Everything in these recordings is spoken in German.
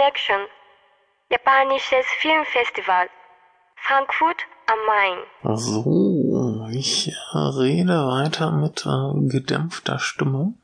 Connection, japanisches Filmfestival, Frankfurt am Main. So, ich rede weiter mit äh, gedämpfter Stimme.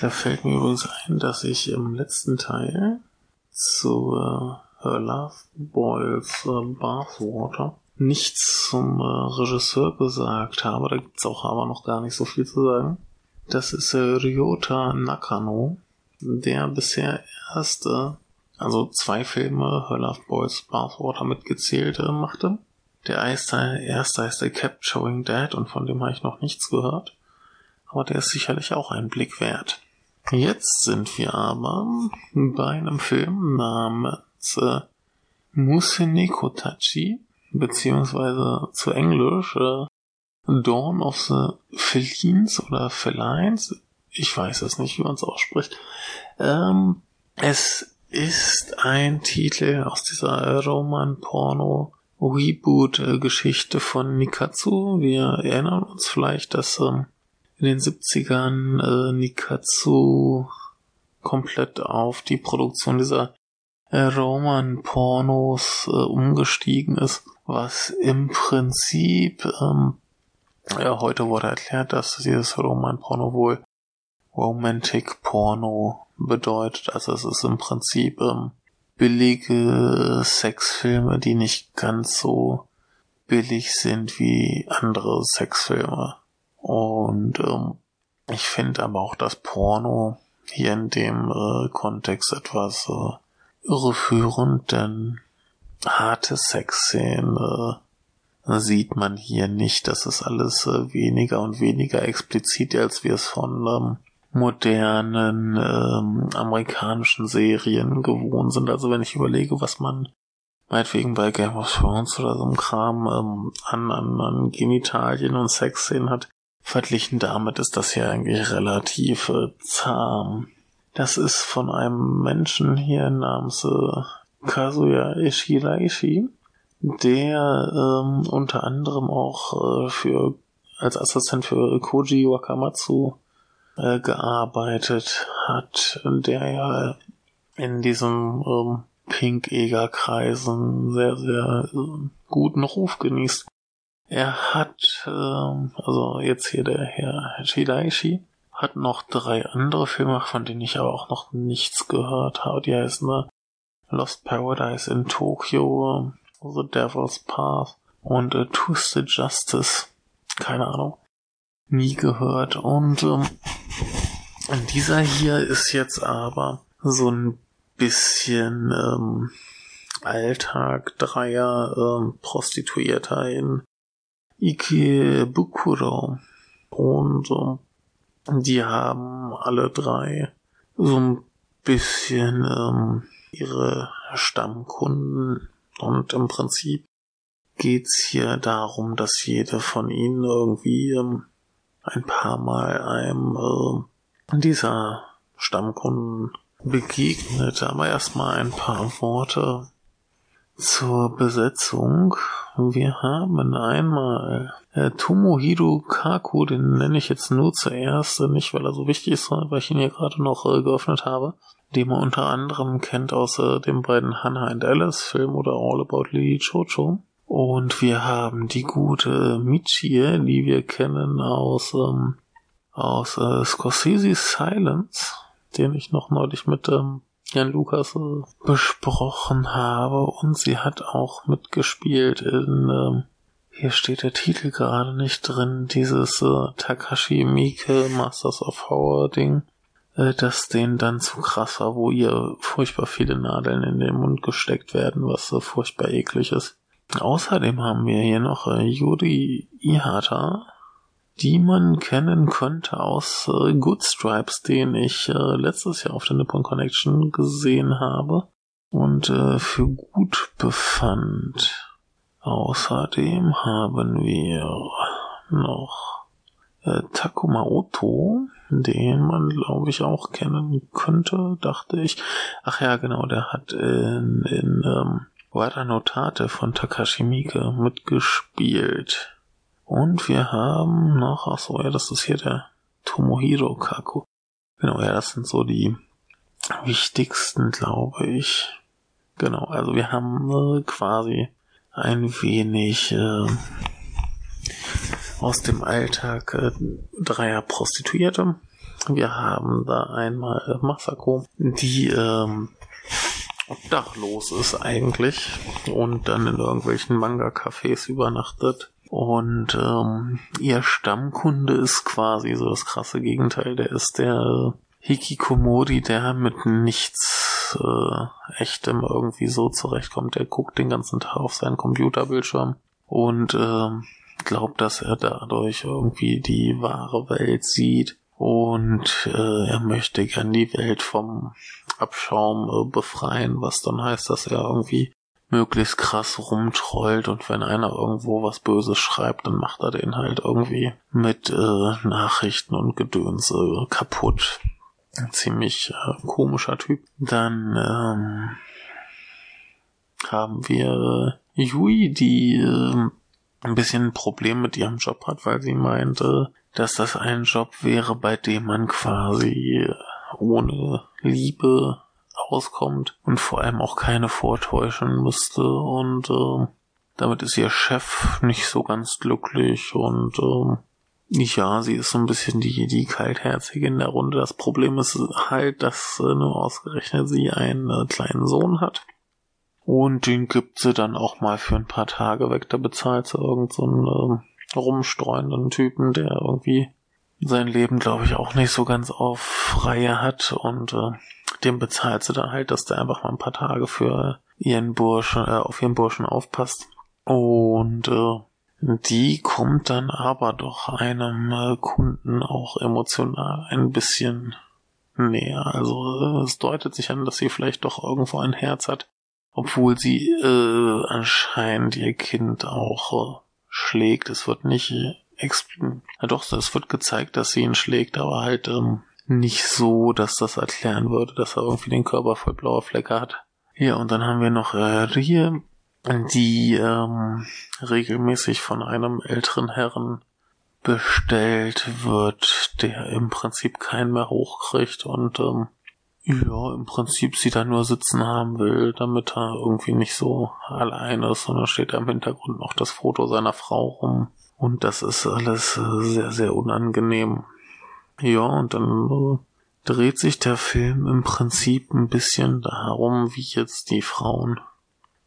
Da fällt mir übrigens ein, dass ich im letzten Teil zu äh, Her Love Boils äh, Bathwater nichts zum äh, Regisseur gesagt habe. Da gibt's auch aber noch gar nicht so viel zu sagen. Das ist äh, Ryota Nakano, der bisher erste, also zwei Filme, Her Love Boys Bathwater mitgezählt äh, machte. Der erste, erste heißt The Capturing Dead und von dem habe ich noch nichts gehört. Aber der ist sicherlich auch ein Blick wert. Jetzt sind wir aber bei einem Film namens äh, Museneko Tachi, beziehungsweise zu Englisch äh, Dawn of the Felines oder Felines. Ich weiß es nicht, wie man es ausspricht. Ähm, es ist ein Titel aus dieser Roman-Porno Reboot-Geschichte von Nikatsu. Wir erinnern uns vielleicht, dass ähm, in den 70ern äh, Nikatsu komplett auf die Produktion dieser äh, Roman-Pornos äh, umgestiegen ist, was im Prinzip, ähm, ja, heute wurde erklärt, dass dieses Roman-Porno wohl Romantic Porno bedeutet. Also es ist im Prinzip ähm, billige Sexfilme, die nicht ganz so billig sind wie andere Sexfilme. Und ähm, ich finde aber auch das Porno hier in dem äh, Kontext etwas äh, irreführend, denn harte Sexszenen äh, sieht man hier nicht. Das ist alles äh, weniger und weniger explizit, als wir es von ähm, modernen ähm, amerikanischen Serien gewohnt sind. Also wenn ich überlege, was man meinetwegen bei Game of Thrones oder so einem Kram ähm, an, an, an Genitalien und Sexszenen hat, verglichen damit ist das hier eigentlich relativ äh, zahm. Das ist von einem Menschen hier namens äh, Kazuya Ishiraishi, der ähm, unter anderem auch äh, für als Assistent für Koji Wakamatsu äh, gearbeitet hat, der ja in diesem ähm, Pink-Eger-Kreisen sehr, sehr äh, guten Ruf genießt. Er hat, ähm, also jetzt hier der Herr Shidaishi, hat noch drei andere Filme, von denen ich aber auch noch nichts gehört habe. Die heißen ne, Lost Paradise in Tokyo, The Devil's Path und äh, Twisted Justice. Keine Ahnung. Nie gehört. Und ähm, dieser hier ist jetzt aber so ein bisschen ähm, Alltag Dreier ähm, Prostituierter in Ikebukuro. Und ähm, die haben alle drei so ein bisschen ähm, ihre Stammkunden und im Prinzip geht's hier darum, dass jede von ihnen irgendwie ähm, ein paar Mal einem äh, dieser Stammkunden begegnet. Aber erstmal ein paar Worte zur Besetzung. Wir haben einmal äh, Tomohiro Kaku, den nenne ich jetzt nur zuerst, nicht weil er so wichtig ist, sondern weil ich ihn hier gerade noch äh, geöffnet habe, den man unter anderem kennt aus äh, den beiden Hannah and Alice Film oder All About Lily Chocho. Und wir haben die gute Michie, die wir kennen aus, ähm, aus äh, Scorsese's Silence, den ich noch neulich mit ähm, Jan Lukas äh, besprochen habe. Und sie hat auch mitgespielt in, ähm, hier steht der Titel gerade nicht drin, dieses äh, Takashi Miike Masters of Horror Ding, äh, das denen dann zu krass war, wo ihr furchtbar viele Nadeln in den Mund gesteckt werden, was äh, furchtbar eklig ist. Außerdem haben wir hier noch äh, Yuri Ihata, die man kennen könnte aus äh, Good Stripes, den ich äh, letztes Jahr auf der Nippon Connection gesehen habe und äh, für gut befand. Außerdem haben wir noch äh, Takuma Oto, den man glaube ich auch kennen könnte, dachte ich. Ach ja, genau, der hat in, in ähm, Wada Notate von Takashi Miike mitgespielt. Und wir haben noch, ach so, ja, das ist hier der Tomohiro Kaku. Genau, ja, das sind so die wichtigsten, glaube ich. Genau, also wir haben äh, quasi ein wenig äh, aus dem Alltag äh, dreier Prostituierte. Wir haben da einmal Masako, die ähm, obdachlos ist eigentlich und dann in irgendwelchen Manga-Cafés übernachtet. Und ähm, ihr Stammkunde ist quasi so das krasse Gegenteil. Der ist der Hikikomori, der mit nichts äh, Echtem irgendwie so zurechtkommt. Der guckt den ganzen Tag auf seinen Computerbildschirm und äh, glaubt, dass er dadurch irgendwie die wahre Welt sieht. Und äh, er möchte gern die Welt vom Abschaum äh, befreien, was dann heißt, dass er irgendwie möglichst krass rumtrollt und wenn einer irgendwo was Böses schreibt, dann macht er den halt irgendwie mit äh, Nachrichten und Gedöns äh, kaputt. Ein ziemlich äh, komischer Typ. Dann ähm, haben wir äh, Yui, die äh, ein bisschen ein Problem mit ihrem Job hat, weil sie meinte, dass das ein Job wäre, bei dem man quasi ohne Liebe auskommt und vor allem auch keine vortäuschen müsste und äh, damit ist ihr Chef nicht so ganz glücklich und äh, ja, sie ist so ein bisschen die, die kaltherzige in der Runde. Das Problem ist halt, dass äh, nur ausgerechnet sie einen äh, kleinen Sohn hat. Und den gibt sie dann auch mal für ein paar Tage weg. Da bezahlt sie irgendeinen so äh, rumstreuenden Typen, der irgendwie sein Leben, glaube ich, auch nicht so ganz auf Reihe hat. Und äh, dem bezahlt sie dann halt, dass der einfach mal ein paar Tage für ihren Burschen, äh, auf ihren Burschen aufpasst. Und äh, die kommt dann aber doch einem äh, Kunden auch emotional ein bisschen näher. Also es deutet sich an, dass sie vielleicht doch irgendwo ein Herz hat, obwohl sie äh, anscheinend ihr Kind auch äh, schlägt. Es wird nicht ja doch, es wird gezeigt, dass sie ihn schlägt, aber halt ähm, nicht so, dass das erklären würde, dass er irgendwie den Körper voll blauer Flecke hat. Ja, und dann haben wir noch äh, Rie, die ähm, regelmäßig von einem älteren Herren bestellt wird, der im Prinzip keinen mehr hochkriegt und ähm, ja, im Prinzip sie da nur sitzen haben will, damit er irgendwie nicht so allein ist, sondern steht da im Hintergrund noch das Foto seiner Frau rum. Und das ist alles äh, sehr, sehr unangenehm. Ja, und dann äh, dreht sich der Film im Prinzip ein bisschen darum, wie jetzt die Frauen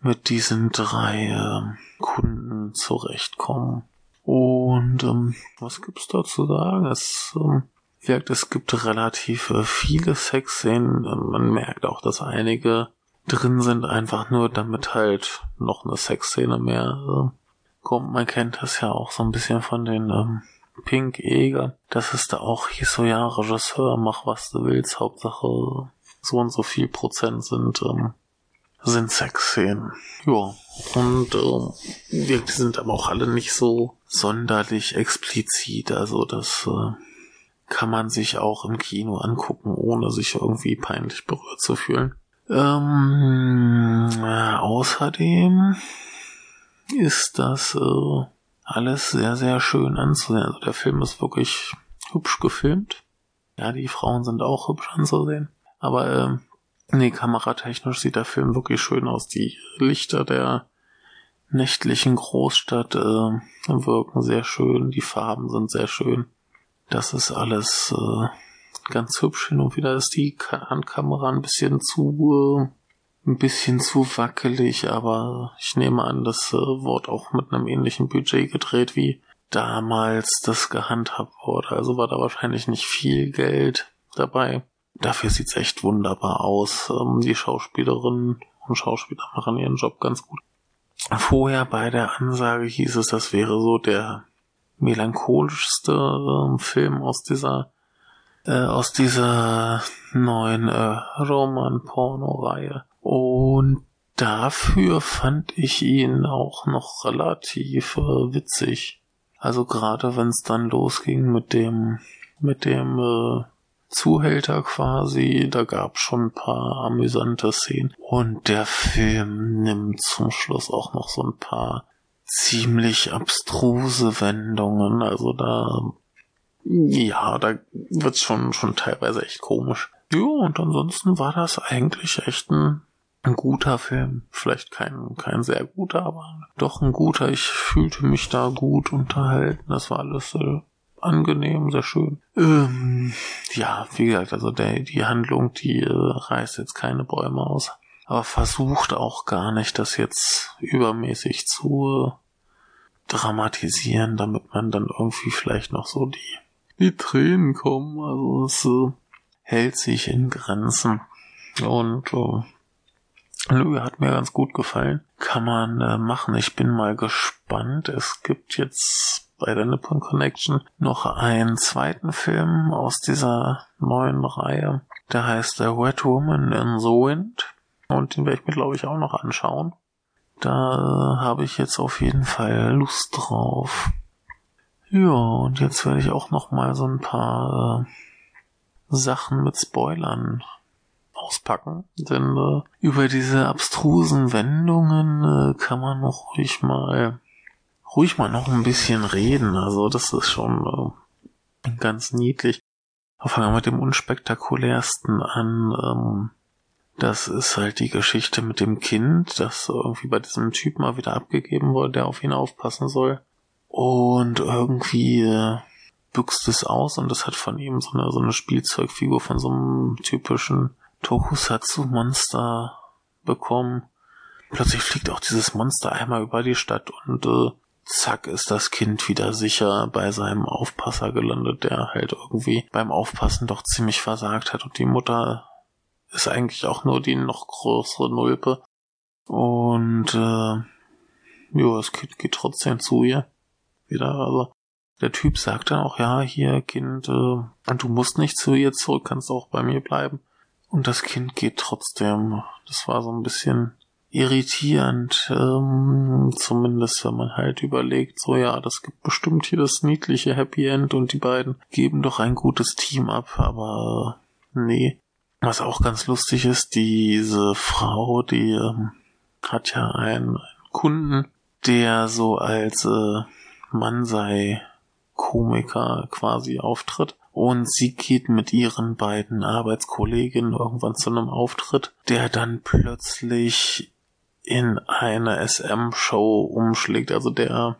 mit diesen drei äh, Kunden zurechtkommen. Und ähm, was gibt's da zu sagen? Es ähm, wirkt, es gibt relativ äh, viele Sexszenen. Man merkt auch, dass einige drin sind, einfach nur damit halt noch eine Sexszene mehr äh, kommt. Man kennt das ja auch so ein bisschen von den ähm, Pink Eger, dass es da auch hieß so, ja, Regisseur, mach was du willst, Hauptsache so und so viel Prozent sind ähm, sind Sexszenen. Ja, und ähm, die sind aber auch alle nicht so sonderlich explizit. Also das äh, kann man sich auch im Kino angucken, ohne sich irgendwie peinlich berührt zu fühlen. Ähm, äh, außerdem ist das äh, alles sehr, sehr schön anzusehen. Also der Film ist wirklich hübsch gefilmt. Ja, die Frauen sind auch hübsch anzusehen. Aber äh, Nee, kameratechnisch sieht der Film wirklich schön aus. Die Lichter der nächtlichen Großstadt äh, wirken sehr schön, die Farben sind sehr schön. Das ist alles äh, ganz hübsch. Hin und wieder ist die Handkamera ein bisschen zu äh, ein bisschen zu wackelig, aber ich nehme an, das äh, wurde auch mit einem ähnlichen Budget gedreht wie damals das gehandhabt wurde. Also war da wahrscheinlich nicht viel Geld dabei. Dafür sieht's echt wunderbar aus. Ähm, die Schauspielerinnen und Schauspieler machen ihren Job ganz gut. Vorher bei der Ansage hieß es, das wäre so der melancholischste äh, Film aus dieser äh, aus dieser neuen äh, Roman-Porno-Reihe. Und dafür fand ich ihn auch noch relativ äh, witzig. Also gerade wenn es dann losging mit dem mit dem äh, Zuhälter quasi. Da gab schon ein paar amüsante Szenen. Und der Film nimmt zum Schluss auch noch so ein paar ziemlich abstruse Wendungen. Also da, ja, da wird's schon, schon teilweise echt komisch. Ja, und ansonsten war das eigentlich echt ein ein guter Film. Vielleicht kein, kein sehr guter, aber doch ein guter. Ich fühlte mich da gut unterhalten. Das war alles äh, angenehm, sehr schön. Ähm, ja, wie gesagt, also der, die Handlung, die äh, reißt jetzt keine Bäume aus. Aber versucht auch gar nicht, das jetzt übermäßig zu äh, dramatisieren, damit man dann irgendwie vielleicht noch so die, die Tränen kommen. Also es äh, hält sich in Grenzen. Und äh, Nö, hat mir ganz gut gefallen. Kann man äh, machen. Ich bin mal gespannt. Es gibt jetzt bei der Nippon Connection noch einen zweiten Film aus dieser neuen Reihe. Der heißt The Wet Woman in the Wind. Und den werde ich mir, glaube ich, auch noch anschauen. Da äh, habe ich jetzt auf jeden Fall Lust drauf. Ja, und jetzt werde ich auch noch mal so ein paar äh, Sachen mit Spoilern auspacken, denn äh, über diese abstrusen Wendungen äh, kann man noch ruhig mal ruhig mal noch ein bisschen reden. Also das ist schon äh, ganz niedlich. Fangen wir mit dem unspektakulärsten an. Ähm, das ist halt die Geschichte mit dem Kind, das irgendwie bei diesem Typ mal wieder abgegeben wurde, der auf ihn aufpassen soll. Und irgendwie äh, büxt es aus und das hat von ihm so eine, so eine Spielzeugfigur von so einem typischen Tokusatsu-Monster bekommen. Plötzlich fliegt auch dieses Monster einmal über die Stadt und äh, zack ist das Kind wieder sicher bei seinem Aufpasser gelandet, der halt irgendwie beim Aufpassen doch ziemlich versagt hat und die Mutter ist eigentlich auch nur die noch größere Nulpe. Und äh, ja, das Kind geht trotzdem zu ihr. Wieder, also der Typ sagt dann auch, ja, hier, Kind, äh, du musst nicht zu ihr zurück, kannst auch bei mir bleiben. Und das Kind geht trotzdem. Das war so ein bisschen irritierend, ähm, zumindest wenn man halt überlegt, so ja, das gibt bestimmt hier das niedliche Happy End und die beiden geben doch ein gutes Team ab, aber nee. Was auch ganz lustig ist, diese Frau, die ähm, hat ja einen, einen Kunden, der so als äh, Mansei Komiker quasi auftritt und sie geht mit ihren beiden Arbeitskolleginnen irgendwann zu einem Auftritt, der dann plötzlich in eine SM-Show umschlägt. Also der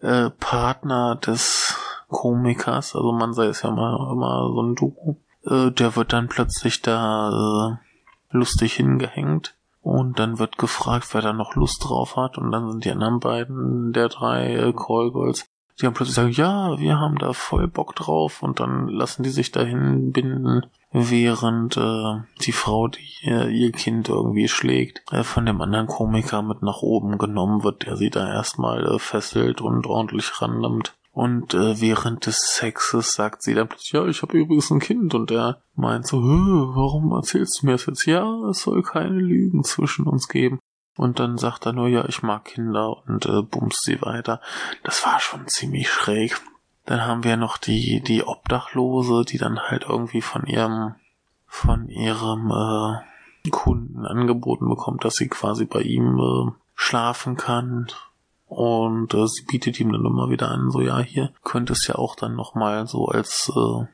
äh, Partner des Komikers, also man sei es ja immer, immer so ein Duo, äh, der wird dann plötzlich da äh, lustig hingehängt. Und dann wird gefragt, wer da noch Lust drauf hat. Und dann sind die anderen beiden der drei äh, Callgirls die haben plötzlich sagen, ja, wir haben da voll Bock drauf und dann lassen die sich dahin binden, während äh, die Frau, die äh, ihr Kind irgendwie schlägt, äh, von dem anderen Komiker mit nach oben genommen wird, der sie da erstmal äh, fesselt und ordentlich rannimmt. Und äh, während des Sexes sagt sie dann plötzlich, ja, ich habe übrigens ein Kind. Und er meint so, warum erzählst du mir das jetzt? Ja, es soll keine Lügen zwischen uns geben. Und dann sagt er nur, ja, ich mag Kinder und äh, bumst sie weiter. Das war schon ziemlich schräg. Dann haben wir noch die, die Obdachlose, die dann halt irgendwie von ihrem, von ihrem äh, Kunden angeboten bekommt, dass sie quasi bei ihm äh, schlafen kann. Und äh, sie bietet ihm dann immer wieder an, so ja, hier könnte es ja auch dann nochmal so als äh,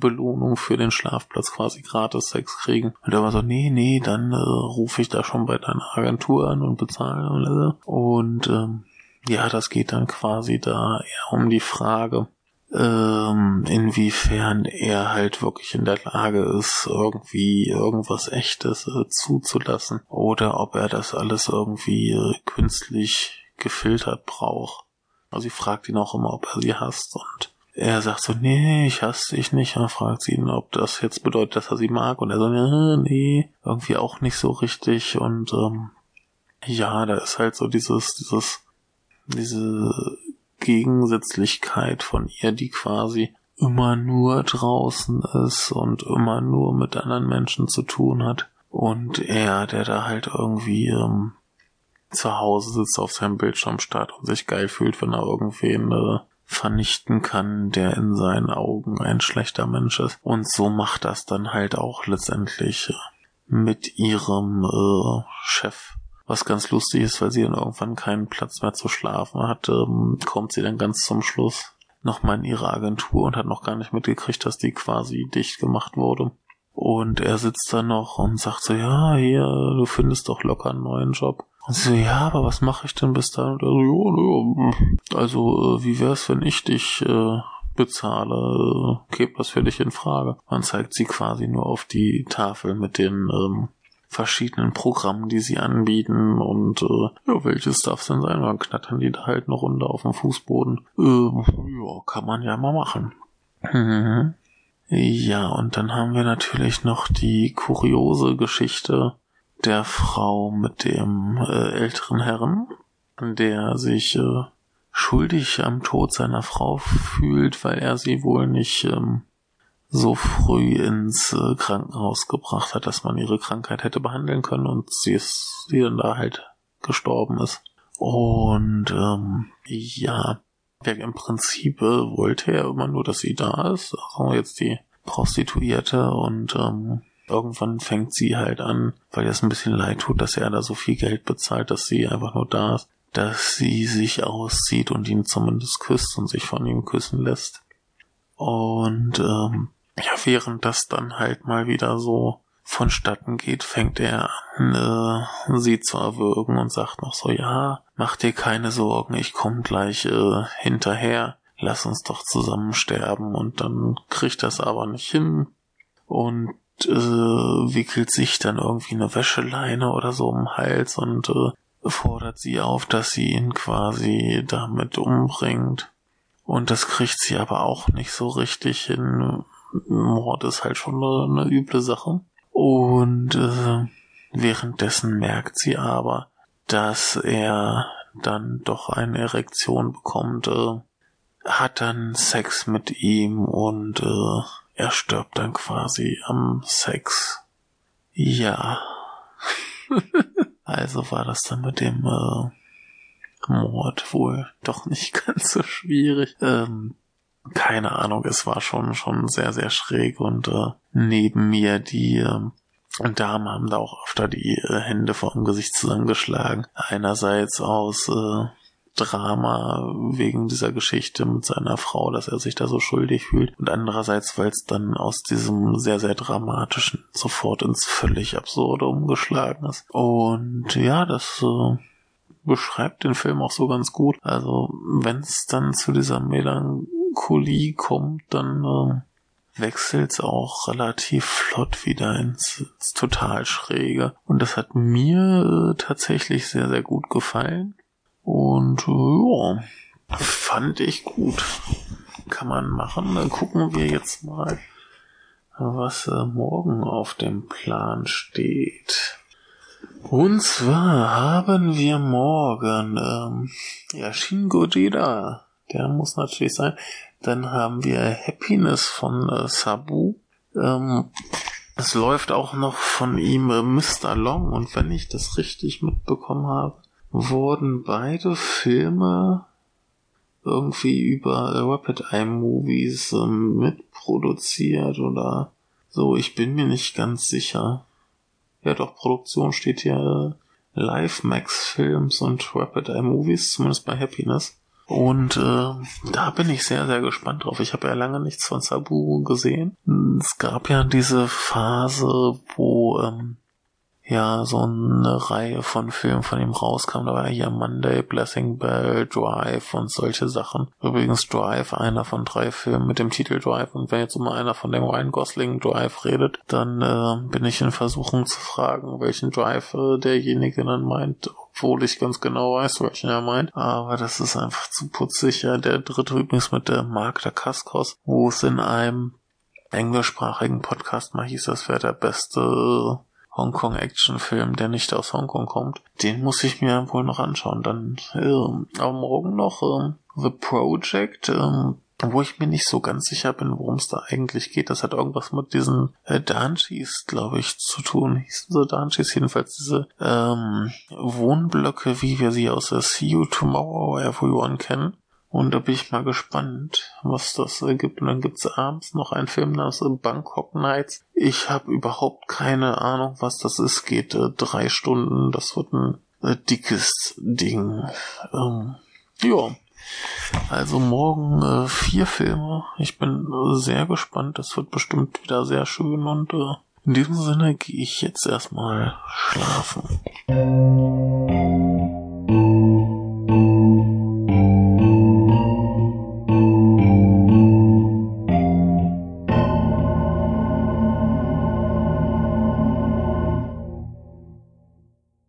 Belohnung für den Schlafplatz quasi gratis Sex kriegen. Und er war so, nee, nee, dann äh, rufe ich da schon bei deiner Agentur an und bezahle. Und ähm, ja, das geht dann quasi da eher um die Frage, ähm, inwiefern er halt wirklich in der Lage ist, irgendwie irgendwas Echtes äh, zuzulassen oder ob er das alles irgendwie äh, künstlich gefiltert braucht. Also sie fragt ihn auch immer, ob er sie hasst und er sagt so, nee, ich hasse dich nicht. Und fragt sie ihn, ob das jetzt bedeutet, dass er sie mag. Und er so, nee, irgendwie auch nicht so richtig. Und ähm, ja, da ist halt so dieses, dieses, diese Gegensätzlichkeit von ihr, die quasi immer nur draußen ist und immer nur mit anderen Menschen zu tun hat. Und er, der da halt irgendwie ähm, zu Hause sitzt auf seinem Bildschirm starrt und sich geil fühlt, wenn er irgendwen äh, vernichten kann, der in seinen Augen ein schlechter Mensch ist. Und so macht das dann halt auch letztendlich äh, mit ihrem äh, Chef. Was ganz lustig ist, weil sie dann irgendwann keinen Platz mehr zu schlafen hat, ähm, kommt sie dann ganz zum Schluss nochmal in ihre Agentur und hat noch gar nicht mitgekriegt, dass die quasi dicht gemacht wurde. Und er sitzt da noch und sagt so, ja, hier, du findest doch locker einen neuen Job. Und sie so, ja, aber was mache ich denn bis dahin? Und er so, ja, ja, also, äh, wie wär's, wenn ich dich äh, bezahle? Käme das für dich in Frage? Man zeigt sie quasi nur auf die Tafel mit den ähm, verschiedenen Programmen, die sie anbieten und äh, ja, welches darf es denn sein? Dann knattern die da halt eine Runde auf dem Fußboden. Äh, ja, kann man ja mal machen. Mhm. Ja, und dann haben wir natürlich noch die kuriose Geschichte der Frau mit dem äh, älteren Herrn, der sich äh, schuldig am Tod seiner Frau fühlt, weil er sie wohl nicht ähm, so früh ins äh, Krankenhaus gebracht hat, dass man ihre Krankheit hätte behandeln können und sie ist, sie dann da halt gestorben ist. Und ähm, ja, im Prinzip äh, wollte er immer nur, dass sie da ist, also jetzt die Prostituierte und ähm, irgendwann fängt sie halt an, weil ihr es ein bisschen leid tut, dass er da so viel Geld bezahlt, dass sie einfach nur da ist, dass sie sich auszieht und ihn zumindest küsst und sich von ihm küssen lässt. Und ähm, ja, während das dann halt mal wieder so vonstatten geht, fängt er an, äh, sie zu erwürgen und sagt noch so, ja, mach dir keine Sorgen, ich komm gleich äh, hinterher, lass uns doch zusammen sterben und dann kriegt das aber nicht hin und äh, wickelt sich dann irgendwie eine Wäscheleine oder so um den Hals und äh, fordert sie auf, dass sie ihn quasi damit umbringt. Und das kriegt sie aber auch nicht so richtig hin, Mord ist halt schon eine, eine üble Sache. Und äh, währenddessen merkt sie aber, dass er dann doch eine Erektion bekommt, äh, hat dann Sex mit ihm und äh, er stirbt dann quasi am Sex. Ja. also war das dann mit dem äh, Mord wohl doch nicht ganz so schwierig. Ähm, keine Ahnung, es war schon, schon sehr, sehr schräg und äh, neben mir die äh, Damen haben da auch öfter die äh, Hände vor dem Gesicht zusammengeschlagen. Einerseits aus äh, Drama wegen dieser Geschichte mit seiner Frau, dass er sich da so schuldig fühlt und andererseits, weil es dann aus diesem sehr, sehr dramatischen sofort ins völlig absurde umgeschlagen ist. Und ja, das äh, beschreibt den Film auch so ganz gut. Also wenn es dann zu dieser Melan Melancholie kommt, dann äh, wechselt es auch relativ flott wieder ins, ins total schräge. Und das hat mir äh, tatsächlich sehr, sehr gut gefallen. Und äh, ja, fand ich gut. Kann man machen. Dann gucken wir jetzt mal, was äh, morgen auf dem Plan steht. Und zwar haben wir morgen ähm, ja, Shin Gojira der muss natürlich sein. Dann haben wir Happiness von äh, Sabu. Ähm, es läuft auch noch von ihm äh, Mr. Long und wenn ich das richtig mitbekommen habe, wurden beide Filme irgendwie über Rapid Eye Movies äh, mitproduziert oder so. Ich bin mir nicht ganz sicher. Ja, doch, Produktion steht hier äh, Live Max Films und Rapid Eye Movies, zumindest bei Happiness. Und äh, da bin ich sehr, sehr gespannt drauf. Ich habe ja lange nichts von Sabu gesehen. Es gab ja diese Phase, wo ähm, ja so eine Reihe von Filmen von ihm rauskam. Da war ja hier Monday, Blessing Bell, Drive und solche Sachen. Übrigens Drive, einer von drei Filmen mit dem Titel Drive. Und wenn jetzt immer einer von dem Ryan Gosling Drive redet, dann äh, bin ich in Versuchung zu fragen, welchen Drive äh, derjenige dann meint, obwohl ich ganz genau weiß, welchen er meint. Aber das ist einfach zu putzig. Ja, der dritte übrigens mit der Mark der Kaskos, wo es in einem englischsprachigen Podcast mal hieß, das wäre der beste Hongkong-Actionfilm, der nicht aus Hongkong kommt. Den muss ich mir wohl noch anschauen. Dann äh, am Morgen noch äh, The Project, äh, wo ich mir nicht so ganz sicher bin, worum es da eigentlich geht. Das hat irgendwas mit diesen äh, Danchis, glaube ich, zu tun. Hießen so Danchis jedenfalls diese ähm, Wohnblöcke, wie wir sie aus der See You Tomorrow Everyone kennen. Und da bin ich mal gespannt, was das ergibt. Und dann gibt's abends noch einen Film namens Bangkok Nights. Ich habe überhaupt keine Ahnung, was das ist. Geht äh, drei Stunden. Das wird ein äh, dickes Ding. Ähm, ja, Also morgen äh, vier Filme. Ich bin äh, sehr gespannt. Das wird bestimmt wieder sehr schön und äh, in diesem Sinne gehe ich jetzt erstmal schlafen.